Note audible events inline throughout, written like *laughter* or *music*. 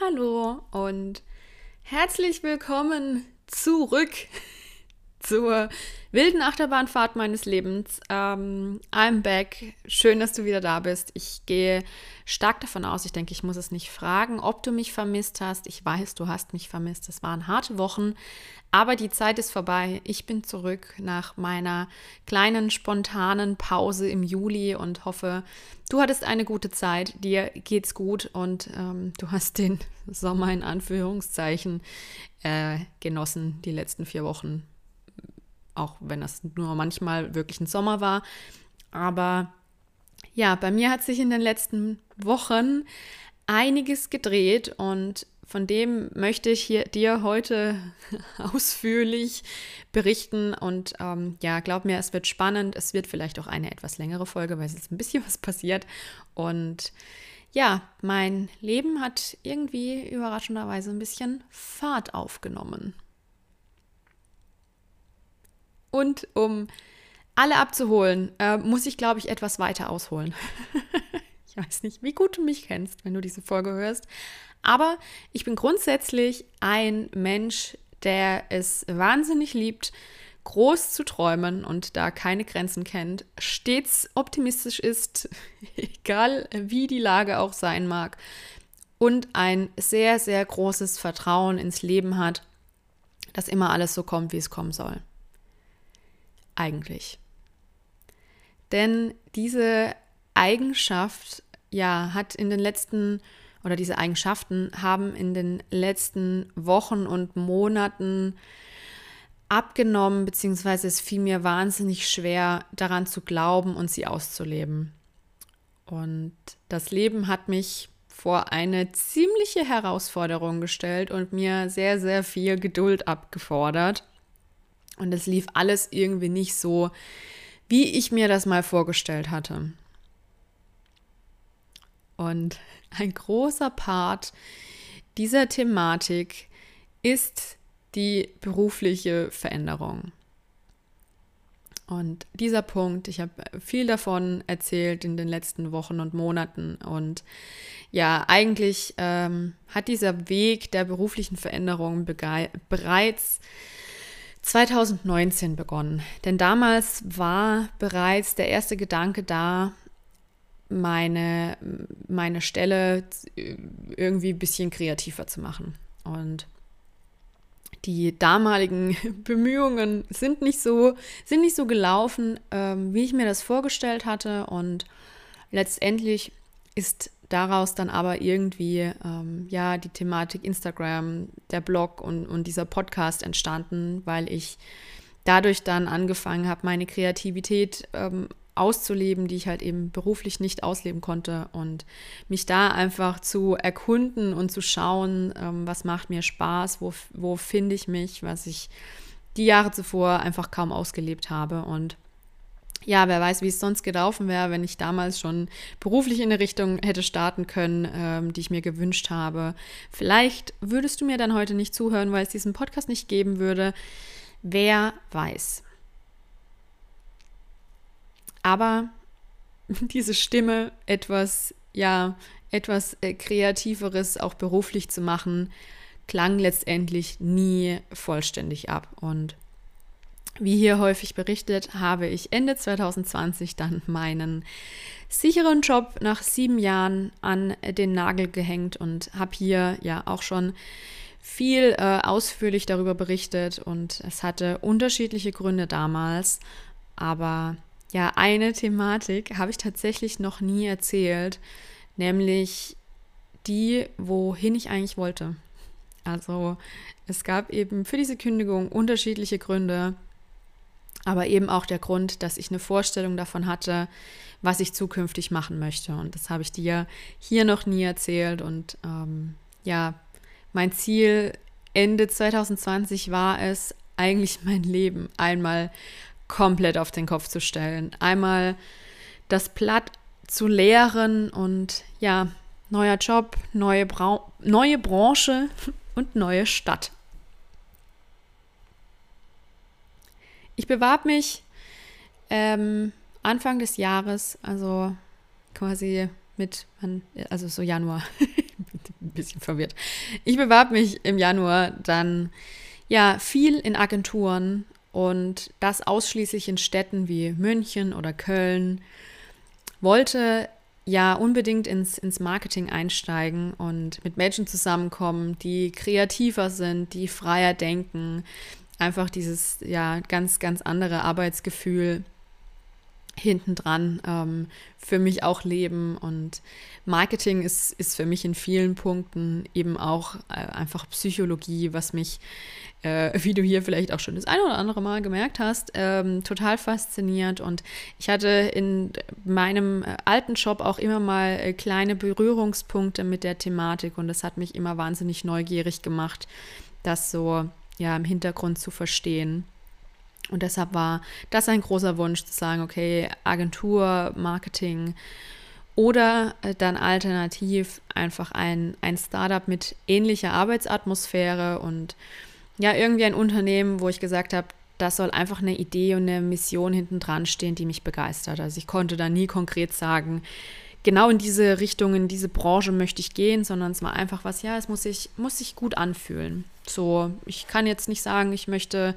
Hallo und herzlich willkommen zurück zur wilden Achterbahnfahrt meines Lebens. Ähm, I'm back. Schön, dass du wieder da bist. Ich gehe stark davon aus, ich denke, ich muss es nicht fragen, ob du mich vermisst hast. Ich weiß, du hast mich vermisst. Es waren harte Wochen, aber die Zeit ist vorbei. Ich bin zurück nach meiner kleinen spontanen Pause im Juli und hoffe, du hattest eine gute Zeit. Dir geht's gut und ähm, du hast den Sommer in Anführungszeichen äh, genossen, die letzten vier Wochen auch wenn das nur manchmal wirklich ein Sommer war. Aber ja, bei mir hat sich in den letzten Wochen einiges gedreht und von dem möchte ich hier, dir heute *laughs* ausführlich berichten. Und ähm, ja, glaub mir, es wird spannend. Es wird vielleicht auch eine etwas längere Folge, weil es ist ein bisschen *laughs* was passiert. Und ja, mein Leben hat irgendwie überraschenderweise ein bisschen Fahrt aufgenommen. Und um alle abzuholen, äh, muss ich, glaube ich, etwas weiter ausholen. *laughs* ich weiß nicht, wie gut du mich kennst, wenn du diese Folge hörst. Aber ich bin grundsätzlich ein Mensch, der es wahnsinnig liebt, groß zu träumen und da keine Grenzen kennt, stets optimistisch ist, *laughs* egal wie die Lage auch sein mag, und ein sehr, sehr großes Vertrauen ins Leben hat, dass immer alles so kommt, wie es kommen soll eigentlich? Denn diese Eigenschaft, ja, hat in den letzten oder diese Eigenschaften haben in den letzten Wochen und Monaten abgenommen, beziehungsweise es fiel mir wahnsinnig schwer, daran zu glauben und sie auszuleben. Und das Leben hat mich vor eine ziemliche Herausforderung gestellt und mir sehr, sehr viel Geduld abgefordert. Und es lief alles irgendwie nicht so, wie ich mir das mal vorgestellt hatte. Und ein großer Part dieser Thematik ist die berufliche Veränderung. Und dieser Punkt, ich habe viel davon erzählt in den letzten Wochen und Monaten. Und ja, eigentlich ähm, hat dieser Weg der beruflichen Veränderung bereits 2019 begonnen. Denn damals war bereits der erste Gedanke da, meine, meine Stelle irgendwie ein bisschen kreativer zu machen. Und die damaligen *laughs* Bemühungen sind nicht so, sind nicht so gelaufen, ähm, wie ich mir das vorgestellt hatte. Und letztendlich ist daraus dann aber irgendwie ähm, ja die Thematik Instagram, der Blog und, und dieser Podcast entstanden, weil ich dadurch dann angefangen habe, meine Kreativität ähm, auszuleben, die ich halt eben beruflich nicht ausleben konnte und mich da einfach zu erkunden und zu schauen, ähm, was macht mir Spaß, wo, wo finde ich mich, was ich die Jahre zuvor einfach kaum ausgelebt habe und ja, wer weiß, wie es sonst gelaufen wäre, wenn ich damals schon beruflich in eine Richtung hätte starten können, ähm, die ich mir gewünscht habe. Vielleicht würdest du mir dann heute nicht zuhören, weil es diesen Podcast nicht geben würde. Wer weiß. Aber *laughs* diese Stimme, etwas, ja, etwas äh, Kreativeres auch beruflich zu machen, klang letztendlich nie vollständig ab. Und wie hier häufig berichtet, habe ich Ende 2020 dann meinen sicheren Job nach sieben Jahren an den Nagel gehängt und habe hier ja auch schon viel äh, ausführlich darüber berichtet. Und es hatte unterschiedliche Gründe damals, aber ja, eine Thematik habe ich tatsächlich noch nie erzählt, nämlich die, wohin ich eigentlich wollte. Also es gab eben für diese Kündigung unterschiedliche Gründe aber eben auch der Grund, dass ich eine Vorstellung davon hatte, was ich zukünftig machen möchte. Und das habe ich dir hier noch nie erzählt. Und ähm, ja, mein Ziel Ende 2020 war es, eigentlich mein Leben einmal komplett auf den Kopf zu stellen. Einmal das Blatt zu leeren und ja, neuer Job, neue, Bra neue Branche *laughs* und neue Stadt. Ich bewarb mich ähm, Anfang des Jahres, also quasi mit, also so Januar. *laughs* ein bisschen verwirrt. Ich bewarb mich im Januar dann ja viel in Agenturen und das ausschließlich in Städten wie München oder Köln. Wollte ja unbedingt ins, ins Marketing einsteigen und mit Menschen zusammenkommen, die kreativer sind, die freier denken, einfach dieses ja ganz, ganz andere Arbeitsgefühl hintendran ähm, für mich auch leben. Und Marketing ist, ist für mich in vielen Punkten eben auch äh, einfach Psychologie, was mich, äh, *laughs* wie du hier vielleicht auch schon das eine oder andere Mal gemerkt hast, ähm, total fasziniert. Und ich hatte in meinem äh, alten Job auch immer mal äh, kleine Berührungspunkte mit der Thematik und das hat mich immer wahnsinnig neugierig gemacht, das so ja im Hintergrund zu verstehen. Und deshalb war das ein großer Wunsch zu sagen, okay, Agentur, Marketing oder äh, dann alternativ einfach ein, ein Startup mit ähnlicher Arbeitsatmosphäre und ja, irgendwie ein Unternehmen, wo ich gesagt habe, da soll einfach eine Idee und eine Mission hinten dran stehen, die mich begeistert. Also ich konnte da nie konkret sagen, genau in diese Richtung, in diese Branche möchte ich gehen, sondern es war einfach was, ja, es muss sich, muss sich gut anfühlen. So, ich kann jetzt nicht sagen, ich möchte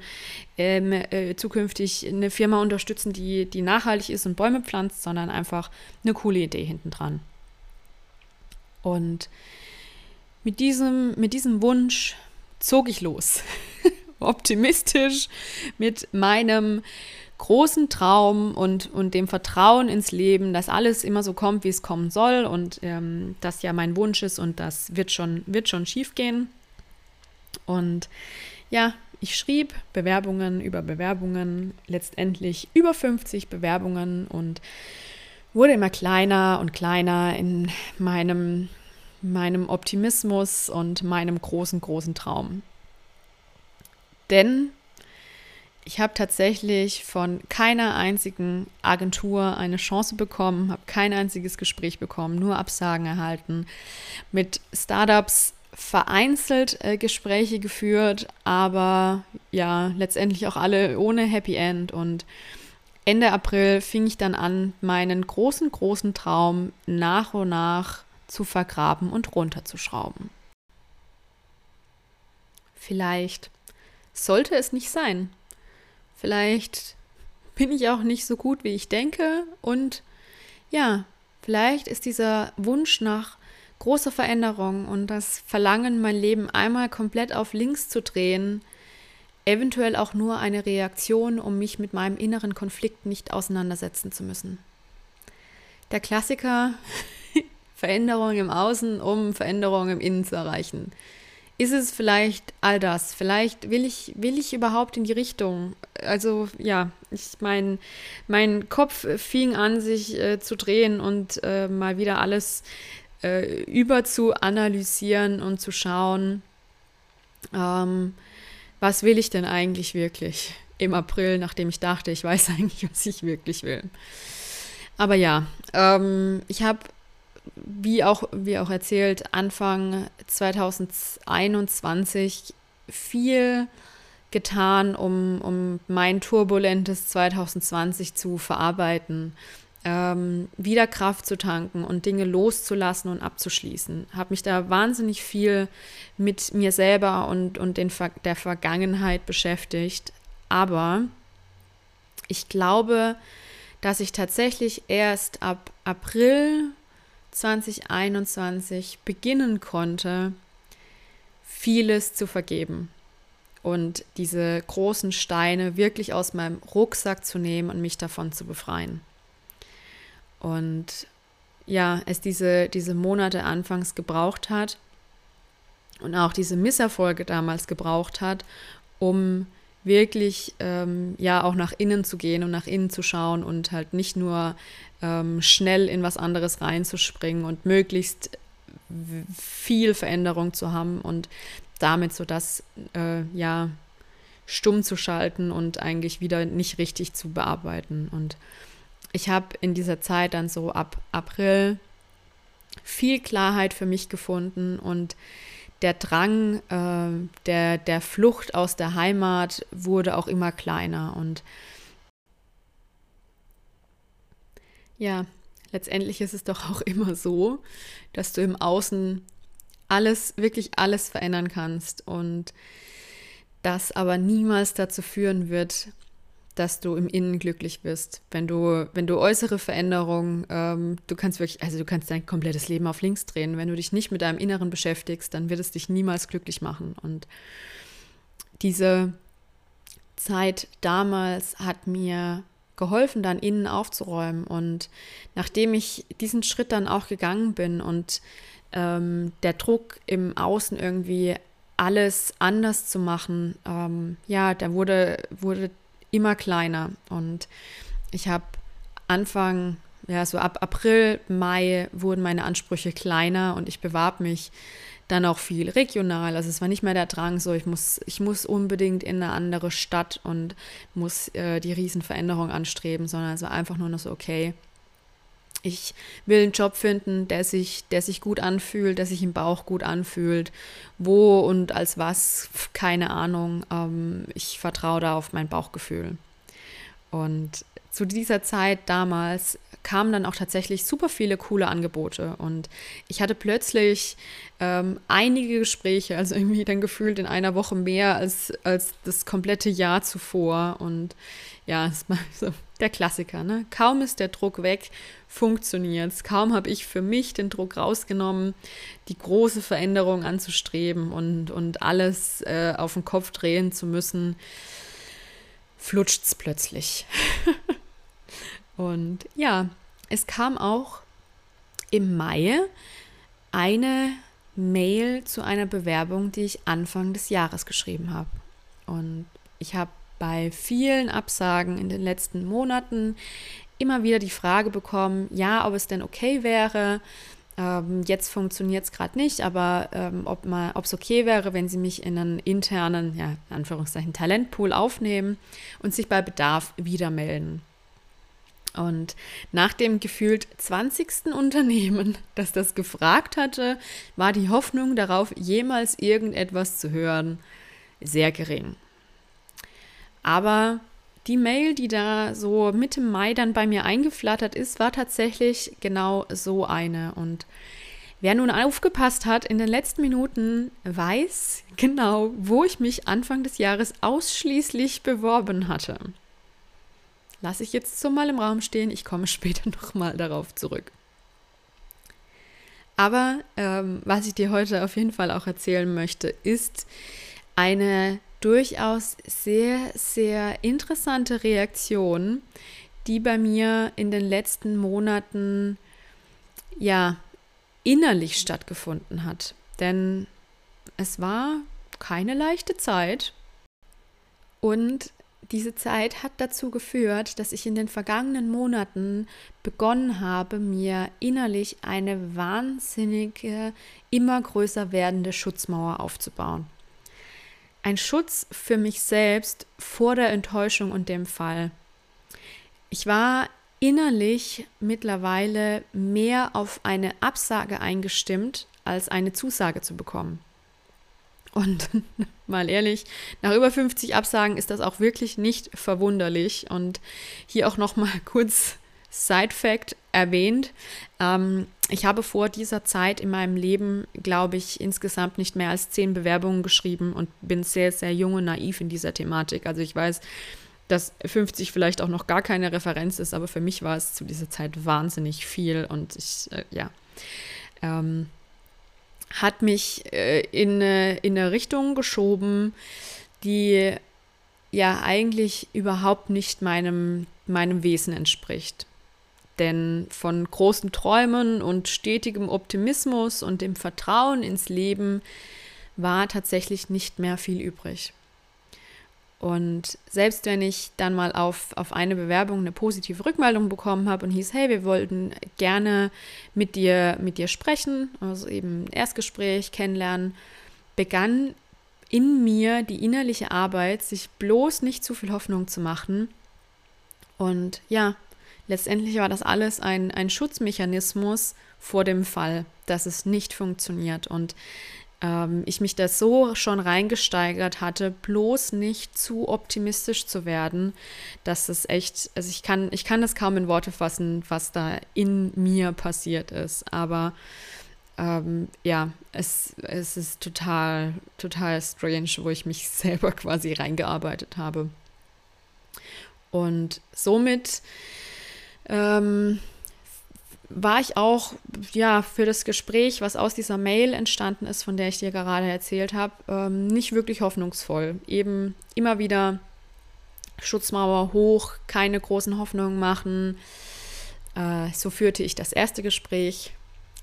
ähm, äh, zukünftig eine Firma unterstützen, die, die nachhaltig ist und Bäume pflanzt, sondern einfach eine coole Idee hinten dran. Und mit diesem, mit diesem Wunsch zog ich los. *laughs* Optimistisch mit meinem großen Traum und, und dem Vertrauen ins Leben, dass alles immer so kommt, wie es kommen soll und ähm, das ja mein Wunsch ist und das wird schon, wird schon schief gehen. Und ja, ich schrieb Bewerbungen über Bewerbungen, letztendlich über 50 Bewerbungen und wurde immer kleiner und kleiner in meinem, meinem Optimismus und meinem großen, großen Traum. Denn ich habe tatsächlich von keiner einzigen Agentur eine Chance bekommen, habe kein einziges Gespräch bekommen, nur Absagen erhalten. Mit Startups vereinzelt äh, Gespräche geführt, aber ja, letztendlich auch alle ohne Happy End. Und Ende April fing ich dann an, meinen großen, großen Traum nach und nach zu vergraben und runterzuschrauben. Vielleicht sollte es nicht sein. Vielleicht bin ich auch nicht so gut, wie ich denke. Und ja, vielleicht ist dieser Wunsch nach großer Veränderung und das Verlangen, mein Leben einmal komplett auf links zu drehen, eventuell auch nur eine Reaktion, um mich mit meinem inneren Konflikt nicht auseinandersetzen zu müssen. Der Klassiker, *laughs* Veränderung im Außen, um Veränderung im Innen zu erreichen ist es vielleicht all das? Vielleicht will ich, will ich überhaupt in die Richtung. Also ja, ich mein, mein Kopf fing an, sich äh, zu drehen und äh, mal wieder alles äh, über zu analysieren und zu schauen, ähm, was will ich denn eigentlich wirklich im April, nachdem ich dachte, ich weiß *laughs* eigentlich, was ich wirklich will. Aber ja, ähm, ich habe wie auch, wie auch erzählt, Anfang 2021 viel getan, um, um mein turbulentes 2020 zu verarbeiten, ähm, wieder Kraft zu tanken und Dinge loszulassen und abzuschließen. Habe mich da wahnsinnig viel mit mir selber und, und den, der Vergangenheit beschäftigt. Aber ich glaube, dass ich tatsächlich erst ab April 2021 beginnen konnte, vieles zu vergeben und diese großen Steine wirklich aus meinem Rucksack zu nehmen und mich davon zu befreien. Und ja, es diese, diese Monate anfangs gebraucht hat und auch diese Misserfolge damals gebraucht hat, um wirklich ähm, ja auch nach innen zu gehen und nach innen zu schauen und halt nicht nur ähm, schnell in was anderes reinzuspringen und möglichst viel Veränderung zu haben und damit so das äh, ja stumm zu schalten und eigentlich wieder nicht richtig zu bearbeiten. Und ich habe in dieser Zeit dann so ab April viel Klarheit für mich gefunden und der Drang äh, der, der Flucht aus der Heimat wurde auch immer kleiner und ja, letztendlich ist es doch auch *laughs* immer so, dass du im Außen alles, wirklich alles verändern kannst und das aber niemals dazu führen wird, dass du im Innen glücklich wirst. Wenn du, wenn du äußere Veränderungen, ähm, du kannst wirklich, also du kannst dein komplettes Leben auf links drehen. Wenn du dich nicht mit deinem Inneren beschäftigst, dann wird es dich niemals glücklich machen. Und diese Zeit damals hat mir geholfen, dann innen aufzuräumen. Und nachdem ich diesen Schritt dann auch gegangen bin und ähm, der Druck im Außen irgendwie alles anders zu machen, ähm, ja, da wurde, wurde immer kleiner. Und ich habe Anfang, ja, so ab April, Mai wurden meine Ansprüche kleiner und ich bewarb mich dann auch viel regional. Also es war nicht mehr der Drang, so ich muss, ich muss unbedingt in eine andere Stadt und muss äh, die Riesenveränderung anstreben, sondern es war einfach nur noch so, okay, ich will einen Job finden, der sich, der sich gut anfühlt, der sich im Bauch gut anfühlt. Wo und als was, keine Ahnung. Ähm, ich vertraue da auf mein Bauchgefühl. Und zu dieser Zeit damals kamen dann auch tatsächlich super viele coole Angebote und ich hatte plötzlich ähm, einige Gespräche, also irgendwie dann gefühlt in einer Woche mehr als, als das komplette Jahr zuvor und ja, es war *laughs* so der Klassiker, ne? Kaum ist der Druck weg, funktioniert es. Kaum habe ich für mich den Druck rausgenommen, die große Veränderung anzustreben und, und alles äh, auf den Kopf drehen zu müssen, flutscht es plötzlich. *laughs* Und ja, es kam auch im Mai eine Mail zu einer Bewerbung, die ich Anfang des Jahres geschrieben habe. Und ich habe bei vielen Absagen in den letzten Monaten immer wieder die Frage bekommen, ja, ob es denn okay wäre, ähm, jetzt funktioniert es gerade nicht, aber ähm, ob es okay wäre, wenn sie mich in einen internen, ja, in Anführungszeichen, Talentpool aufnehmen und sich bei Bedarf wieder melden. Und nach dem gefühlt 20. Unternehmen, *laughs* das das gefragt hatte, war die Hoffnung darauf, jemals irgendetwas zu hören, sehr gering. Aber die Mail, die da so Mitte Mai dann bei mir eingeflattert ist, war tatsächlich genau so eine. Und wer nun aufgepasst hat in den letzten Minuten, weiß genau, wo ich mich Anfang des Jahres ausschließlich beworben hatte lasse ich jetzt so mal im Raum stehen. Ich komme *laughs* später nochmal darauf zurück. Aber ähm, was ich dir heute auf jeden Fall auch erzählen möchte, ist eine durchaus sehr, sehr interessante Reaktion, die bei mir in den letzten Monaten ja innerlich stattgefunden hat. Denn es war keine leichte Zeit und diese Zeit hat dazu geführt, dass ich in den vergangenen Monaten begonnen habe, mir innerlich eine wahnsinnige, immer größer werdende Schutzmauer aufzubauen. Ein Schutz für mich selbst vor der Enttäuschung und dem Fall. Ich war innerlich mittlerweile mehr auf eine Absage eingestimmt, als eine Zusage zu bekommen. Und *laughs* mal ehrlich, nach über 50 Absagen ist das auch wirklich nicht verwunderlich. Und hier auch noch mal *laughs* kurz Side Fact erwähnt. Ähm, ich habe vor dieser Zeit in meinem Leben, glaube ich, insgesamt nicht mehr als zehn Bewerbungen geschrieben und bin sehr, sehr jung und naiv in dieser Thematik. Also ich weiß, dass 50 vielleicht auch noch gar keine Referenz ist, aber für mich war es zu dieser Zeit wahnsinnig viel und ich, äh, ja. Ähm, hat mich äh, in, eine, in eine Richtung geschoben, die ja eigentlich überhaupt nicht meinem, meinem Wesen entspricht. Denn von großen Träumen und stetigem Optimismus und dem Vertrauen ins Leben war tatsächlich nicht mehr viel übrig. Und selbst wenn ich dann mal auf, auf eine Bewerbung eine positive Rückmeldung bekommen habe und hieß, hey, wir wollten gerne mit dir, mit dir sprechen, also eben Erstgespräch, kennenlernen, begann in mir die innerliche Arbeit, sich bloß nicht zu viel Hoffnung zu machen. Und ja, letztendlich war das alles ein, ein Schutzmechanismus vor dem Fall, dass es nicht funktioniert. Und ähm, ich mich da so schon reingesteigert hatte, bloß nicht zu optimistisch zu werden, dass es echt, also ich kann, ich kann das kaum in Worte fassen, was da in mir passiert ist. Aber ähm, ja, es, es ist total, total strange, wo ich mich *laughs* selber quasi reingearbeitet habe. Und somit ähm, war ich auch ja für das Gespräch, was aus dieser Mail entstanden ist, von der ich dir gerade erzählt habe, ähm, nicht wirklich hoffnungsvoll. Eben immer wieder Schutzmauer hoch, keine großen Hoffnungen machen. Äh, so führte ich das erste Gespräch,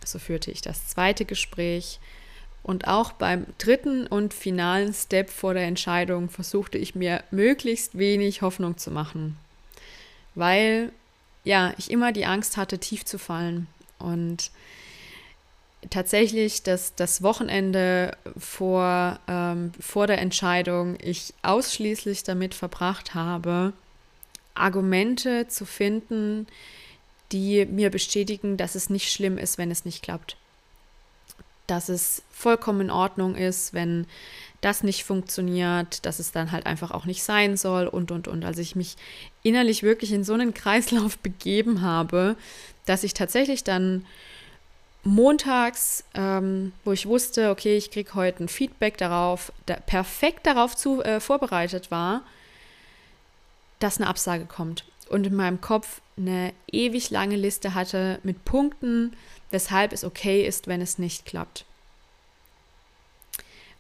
so führte ich das zweite Gespräch. Und auch beim dritten und finalen Step vor der Entscheidung versuchte ich mir möglichst wenig Hoffnung zu machen, weil ja, ich immer die Angst hatte, tief zu fallen. Und tatsächlich, dass das Wochenende vor, ähm, vor der Entscheidung ich ausschließlich damit verbracht habe, Argumente zu finden, die mir bestätigen, dass es nicht schlimm ist, wenn es nicht klappt. Dass es vollkommen in Ordnung ist, wenn das nicht funktioniert, dass es dann halt einfach auch nicht sein soll und, und, und. Also ich mich innerlich wirklich in so einen *laughs* Kreislauf begeben habe, dass ich tatsächlich dann montags, ähm, wo ich wusste, okay, ich kriege heute ein Feedback darauf, da perfekt darauf zu, äh, vorbereitet war, dass eine Absage kommt. Und in meinem Kopf eine ewig lange Liste hatte mit Punkten, weshalb es okay ist, wenn es nicht klappt.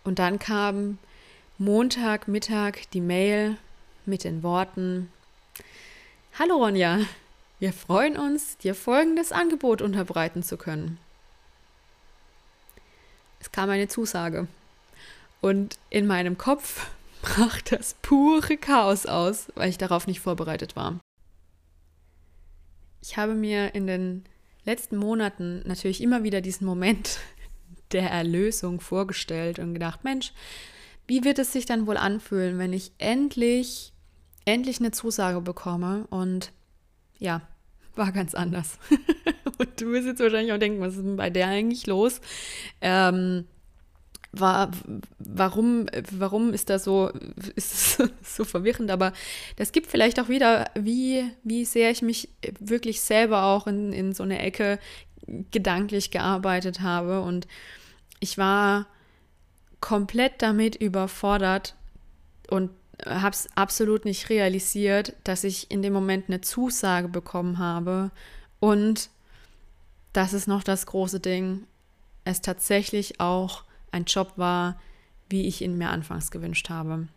Und dann kam Montagmittag die Mail mit den Worten: Hallo Ronja, wir freuen uns, dir folgendes Angebot unterbreiten zu können. Es kam eine Zusage. Und in meinem Kopf *laughs* brach das pure Chaos aus, weil ich darauf nicht vorbereitet war. Ich habe mir in den letzten Monaten natürlich immer wieder diesen Moment der Erlösung vorgestellt und gedacht, Mensch, wie wird es sich dann wohl anfühlen, wenn ich endlich, endlich eine Zusage bekomme? Und ja, war ganz anders. *laughs* und du wirst jetzt wahrscheinlich auch denken, was ist denn bei der eigentlich los? Ähm, war, warum, warum ist das so, *laughs* ist das so verwirrend? Aber das gibt vielleicht auch wieder, wie, wie sehr ich mich wirklich selber auch in, in so eine Ecke gedanklich gearbeitet habe und ich war komplett damit überfordert und habe es absolut nicht realisiert, dass ich in dem Moment eine Zusage bekommen habe und das ist noch das große Ding, es tatsächlich auch ein Job war, wie ich ihn mir anfangs gewünscht habe.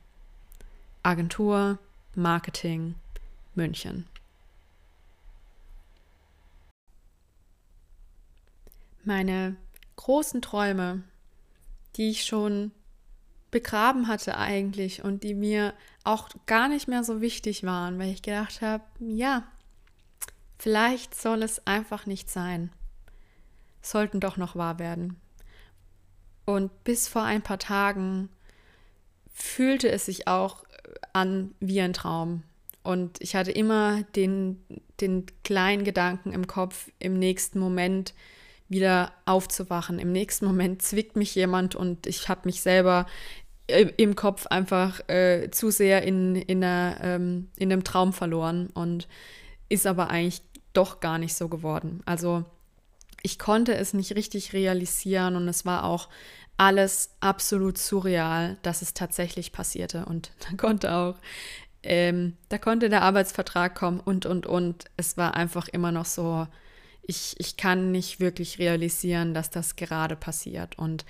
Agentur, Marketing, München. Meine großen Träume, die ich schon begraben hatte eigentlich und die mir auch gar nicht mehr so wichtig waren, weil ich gedacht habe, ja, vielleicht soll es einfach nicht sein. Sollten doch noch wahr werden. Und bis vor ein paar Tagen fühlte es sich auch an wie ein Traum. Und ich hatte immer den, den kleinen Gedanken im Kopf, im nächsten Moment wieder aufzuwachen. Im nächsten Moment zwickt mich jemand und ich habe mich selber im Kopf einfach äh, zu sehr in, in, einer, ähm, in einem Traum verloren und ist aber eigentlich doch gar nicht so geworden. Also ich konnte es nicht richtig realisieren und es war auch alles absolut surreal, dass es tatsächlich passierte. Und *laughs* da konnte auch, ähm, da konnte der Arbeitsvertrag kommen und, und, und. Es war einfach immer noch so, ich, ich kann nicht wirklich realisieren, dass das gerade passiert. Und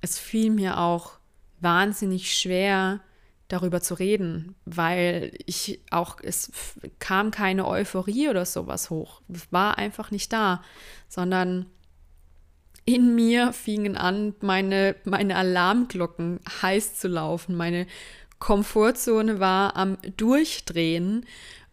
es fiel mir auch wahnsinnig schwer, darüber zu reden, weil ich auch, es kam keine Euphorie oder sowas hoch. War einfach nicht da, sondern in mir fingen an, meine, meine Alarmglocken heiß zu laufen. Meine Komfortzone war am Durchdrehen.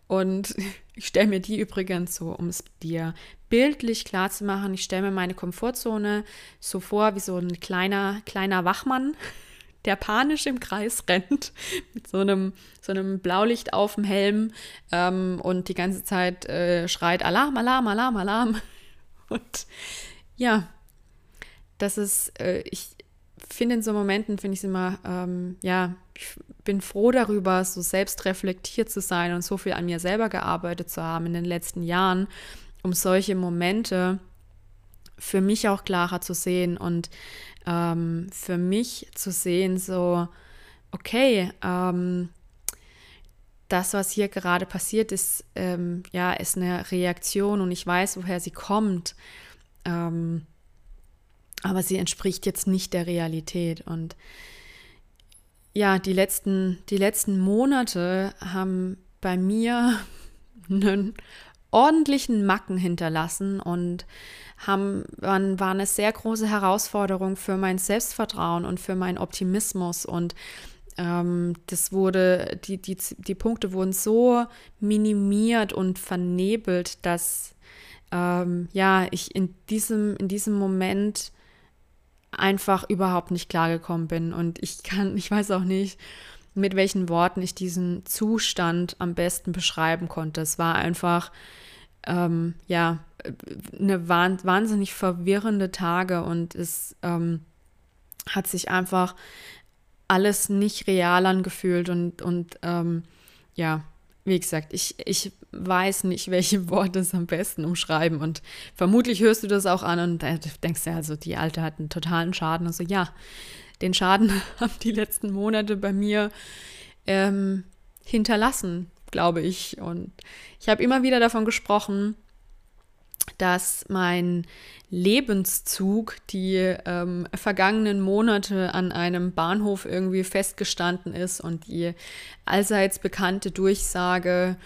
Und *laughs* ich stelle mir die übrigens so, um es dir bildlich klar zu machen, ich stelle mir meine Komfortzone so vor wie so ein kleiner, kleiner Wachmann, *laughs* der panisch im Kreis rennt, *laughs* mit so einem, so einem Blaulicht auf dem Helm ähm, und die ganze Zeit äh, schreit Alarm, Alarm, Alarm, Alarm. *laughs* Und ja, das ist, äh, ich finde in so Momenten, finde ich es immer, ähm, ja, ich bin froh darüber, so selbst reflektiert zu sein und so viel an mir selber gearbeitet zu haben in den letzten Jahren, um solche Momente für mich auch klarer zu sehen und ähm, für mich zu sehen, so, okay, ähm, das, was hier gerade passiert, ist, ähm, ja, ist eine Reaktion und ich weiß, woher sie kommt. Ähm, aber sie entspricht jetzt nicht der Realität. Und ja, die letzten, die letzten Monate haben bei mir *laughs* einen ordentlichen Macken hinterlassen und haben, waren, eine sehr große Herausforderung für mein Selbstvertrauen und für meinen Optimismus. Und ähm, das wurde, die, die, die Punkte wurden so minimiert und vernebelt, dass ähm, ja, ich in diesem, in diesem Moment einfach überhaupt nicht klargekommen bin. Und ich kann, *laughs* ich weiß auch nicht, mit welchen Worten ich diesen Zustand am besten beschreiben konnte. Es war einfach, ähm, ja, eine wahnsinnig verwirrende Tage und es ähm, hat sich einfach alles nicht real angefühlt und, und ähm, ja, wie gesagt, ich, ich weiß nicht, *laughs* welche Worte es am besten umschreiben. Und vermutlich hörst du das auch an und denkst ja, also die Alte hat einen totalen Schaden. Also ja, den Schaden *laughs* haben die letzten Monate bei mir ähm, hinterlassen, glaube ich. Und ich habe immer wieder davon gesprochen, dass mein Lebenszug die ähm, vergangenen Monate an einem Bahnhof irgendwie festgestanden ist und die allseits bekannte Durchsage,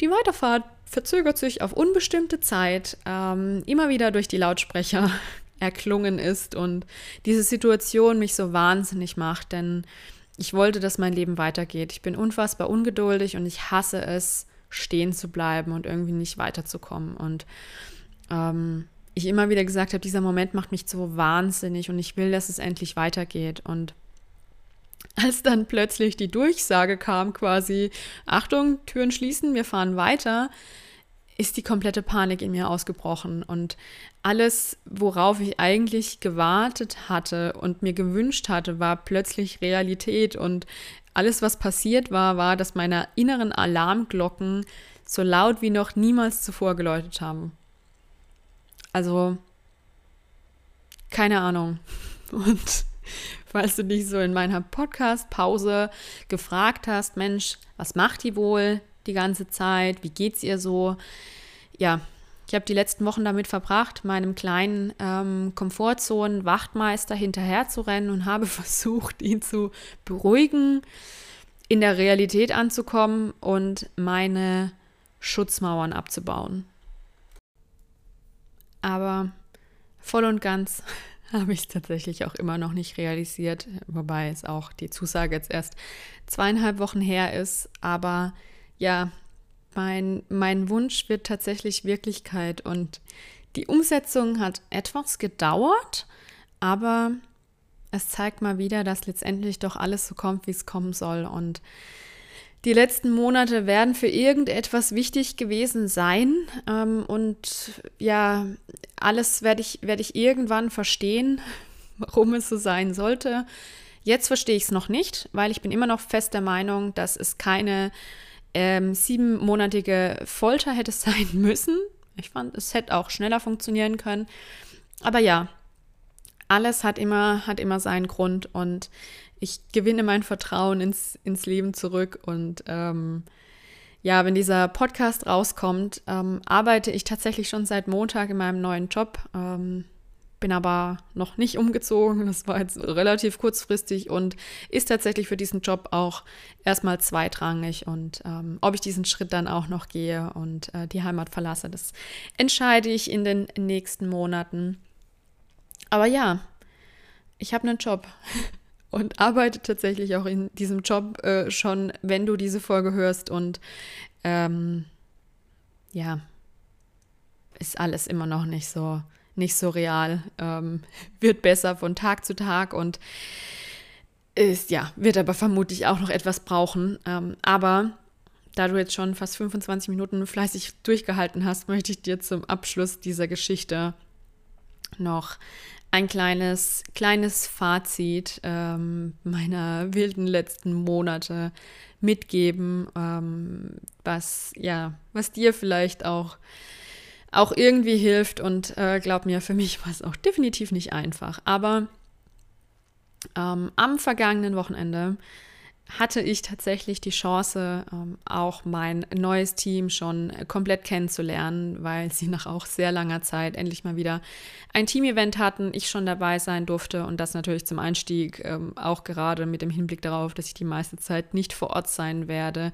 die Weiterfahrt verzögert sich auf unbestimmte Zeit, ähm, immer wieder durch die Lautsprecher erklungen ist und diese Situation mich so wahnsinnig macht, denn ich wollte, dass mein Leben weitergeht. Ich bin unfassbar ungeduldig und ich hasse es, stehen zu bleiben und irgendwie nicht weiterzukommen. Und ähm, ich immer wieder gesagt habe, dieser Moment macht mich so wahnsinnig und ich will, dass es endlich weitergeht. Und als dann plötzlich die Durchsage kam, quasi, Achtung, Türen schließen, wir fahren weiter, ist die komplette Panik in mir ausgebrochen. Und alles, worauf ich eigentlich gewartet hatte und mir gewünscht hatte, war plötzlich Realität. Und alles, was passiert war, war, dass meine inneren Alarmglocken so laut wie noch niemals zuvor geläutet haben. Also, keine Ahnung. *laughs* Und falls du dich so in meiner Podcast-Pause gefragt hast, Mensch, was macht die wohl die ganze Zeit? Wie geht's ihr so? Ja, ich habe die letzten Wochen damit verbracht, meinem kleinen ähm, Komfortzonen-Wachtmeister hinterherzurennen und habe *laughs* versucht, ihn zu beruhigen, in der Realität anzukommen und meine Schutzmauern abzubauen. Aber voll und ganz *laughs* habe ich es tatsächlich auch immer noch nicht realisiert, wobei es auch die Zusage jetzt erst zweieinhalb Wochen her ist. Aber ja, mein, mein Wunsch wird tatsächlich Wirklichkeit und die Umsetzung hat etwas gedauert, aber es zeigt mal wieder, dass letztendlich doch alles so kommt, wie es kommen soll. Und die letzten Monate werden für irgendetwas wichtig gewesen sein. Ähm, und ja, alles werde ich, werde ich irgendwann verstehen, *laughs* warum es so sein sollte. Jetzt verstehe ich es noch nicht, weil ich bin immer noch fest der Meinung, dass es keine ähm, siebenmonatige Folter hätte *laughs* sein müssen. Ich fand, es hätte auch schneller funktionieren können. Aber ja, alles hat immer, hat immer seinen Grund und ich gewinne mein Vertrauen ins, ins Leben zurück. Und ähm, ja, wenn dieser Podcast rauskommt, ähm, arbeite ich tatsächlich schon seit Montag in meinem neuen Job. Ähm, bin aber noch nicht umgezogen. Das war jetzt relativ kurzfristig und ist tatsächlich für diesen Job auch erstmal zweitrangig. Und ähm, ob ich diesen Schritt dann auch noch gehe und äh, die Heimat verlasse, das entscheide ich in den nächsten Monaten. Aber ja, ich habe einen Job. *laughs* und arbeite tatsächlich auch in diesem Job äh, schon, wenn du diese Folge hörst. Und ähm, ja, ist alles immer noch nicht so, nicht so real. Ähm, *laughs* wird besser von Tag zu Tag und ist, ja, wird aber vermutlich auch noch etwas brauchen. Ähm, aber da du jetzt schon fast 25 Minuten fleißig durchgehalten hast, *laughs* möchte ich dir zum Abschluss dieser Geschichte noch ein kleines, kleines Fazit ähm, meiner wilden letzten Monate mitgeben, ähm, was, ja, was dir vielleicht auch auch irgendwie hilft. Und äh, glaub mir, für mich war es auch definitiv nicht einfach. Aber ähm, am vergangenen Wochenende hatte ich tatsächlich die Chance, ähm, auch mein neues Team schon komplett kennenzulernen, weil sie nach auch sehr langer Zeit endlich mal wieder ein Team-Event hatten, ich schon dabei sein durfte und das natürlich zum Einstieg ähm, auch gerade mit dem Hinblick darauf, dass ich die meiste Zeit nicht vor Ort sein werde,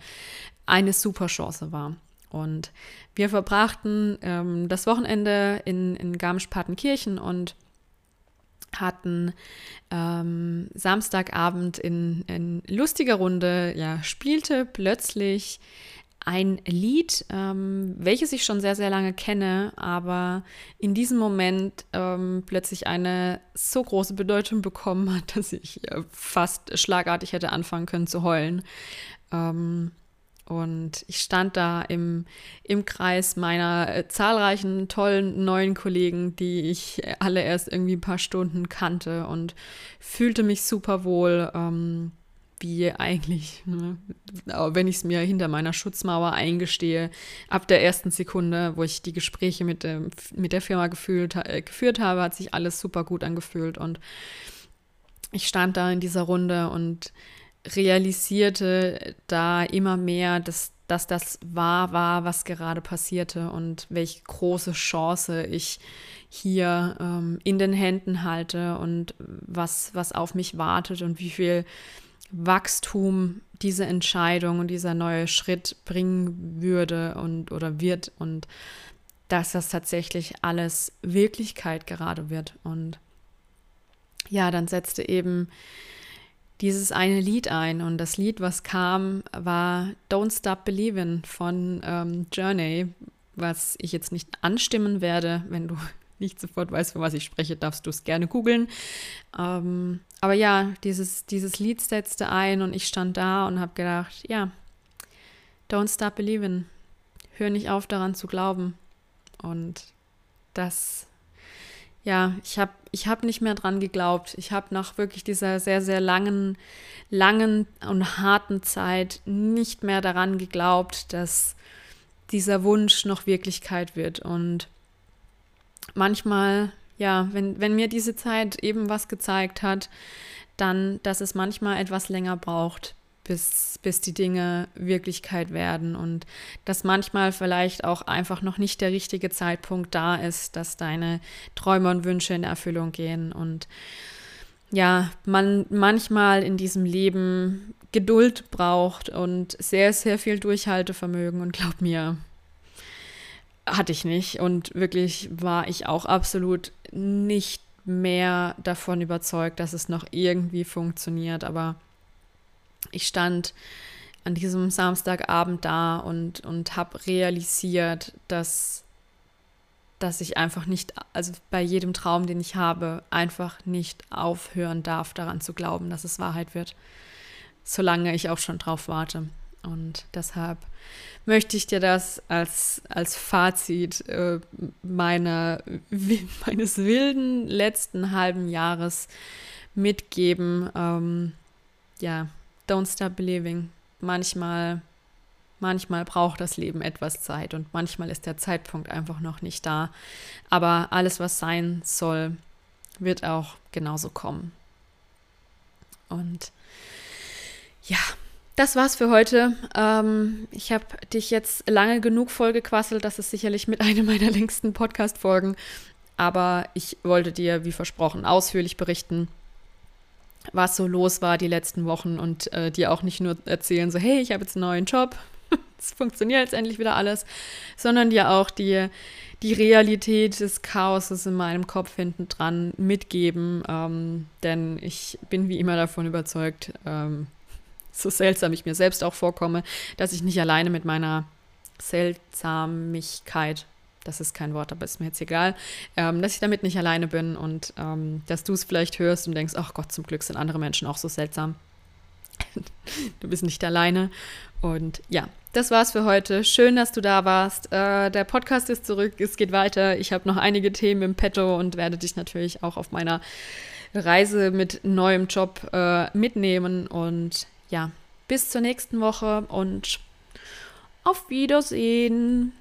eine super Chance war. Und wir verbrachten ähm, das Wochenende in, in Garmisch-Partenkirchen und hatten ähm, Samstagabend in, in, lustiger Runde, ja, spielte plötzlich ein Lied, ähm, welches ich schon sehr, sehr lange kenne, aber in diesem Moment ähm, plötzlich eine so große Bedeutung bekommen hat, *laughs* dass ich äh, fast schlagartig hätte anfangen können zu heulen. Ähm, und ich stand da im, im Kreis meiner äh, zahlreichen tollen neuen Kollegen, die ich alle erst irgendwie ein paar Stunden kannte und fühlte mich super wohl, ähm, wie eigentlich, ne? wenn ich es mir hinter meiner Schutzmauer eingestehe, ab der ersten Sekunde, wo ich die Gespräche mit, dem, mit der Firma gefühlt, äh, geführt habe, hat sich alles super gut angefühlt und ich stand da in dieser Runde und realisierte da immer mehr, dass, dass das wahr war, was gerade passierte und welche große Chance ich hier ähm, in den Händen halte und was, was auf mich wartet und wie viel Wachstum diese Entscheidung und dieser neue Schritt bringen würde und oder wird und dass das tatsächlich alles Wirklichkeit gerade wird. Und ja, dann setzte eben dieses eine Lied ein. Und das Lied, was kam, war Don't Stop Believin' von ähm, Journey, was ich jetzt nicht anstimmen werde. Wenn du *laughs* nicht sofort weißt, von was ich spreche, darfst du es gerne googeln. Ähm, aber ja, dieses, dieses Lied setzte ein und ich stand da und habe gedacht, ja, Don't Stop Believin'. Hör nicht auf daran zu glauben. Und das ja, ich habe ich hab nicht mehr dran geglaubt. Ich habe nach wirklich dieser sehr, sehr langen, langen und harten Zeit nicht mehr daran geglaubt, dass dieser Wunsch noch Wirklichkeit wird. Und manchmal, ja, wenn, wenn mir diese Zeit eben was gezeigt hat, dann, dass es manchmal etwas länger braucht, bis, bis die Dinge Wirklichkeit werden und dass manchmal vielleicht auch einfach noch nicht der richtige Zeitpunkt da ist, dass deine Träume und Wünsche in Erfüllung gehen. Und ja, man manchmal in diesem Leben Geduld braucht und sehr, sehr viel Durchhaltevermögen. Und glaub mir, hatte ich nicht. Und wirklich war ich auch absolut nicht mehr davon überzeugt, dass es noch irgendwie funktioniert, aber ich stand an diesem Samstagabend da und, und habe realisiert, dass, dass ich einfach nicht, also bei jedem Traum, den ich habe, einfach nicht aufhören darf, daran zu glauben, dass es Wahrheit wird, solange ich auch schon drauf warte. Und deshalb möchte ich dir das als, als Fazit äh, meiner, *laughs* meines wilden letzten halben Jahres mitgeben. Ähm, ja, don't stop believing. Manchmal, manchmal braucht das Leben etwas Zeit und manchmal ist der Zeitpunkt einfach noch nicht da. Aber alles, was sein soll, wird auch genauso kommen. Und ja, das war's für heute. Ähm, ich habe dich jetzt lange genug vollgequasselt. Das ist sicherlich mit einer meiner längsten Podcast-Folgen. Aber ich wollte dir, wie versprochen, ausführlich berichten, was so los war die letzten Wochen und äh, dir auch nicht nur erzählen, so, hey, ich habe jetzt einen neuen Job, *laughs* es funktioniert jetzt endlich wieder alles, sondern dir auch die, die Realität des Chaoses in meinem Kopf hinten dran mitgeben. Ähm, denn ich bin wie immer davon überzeugt, ähm, so seltsam ich mir selbst auch vorkomme, dass ich nicht alleine mit meiner Seltsamigkeit das ist kein Wort, aber ist mir jetzt egal, ähm, dass ich damit nicht alleine bin und ähm, dass du es vielleicht hörst und denkst, ach Gott, zum Glück sind andere Menschen auch so seltsam. *laughs* du bist nicht alleine. Und ja, das war's für heute. Schön, dass du da warst. Äh, der Podcast ist zurück, es geht weiter. Ich habe noch einige Themen im Petto und werde dich natürlich auch auf meiner Reise mit neuem Job äh, mitnehmen. Und ja, bis zur nächsten Woche und auf Wiedersehen.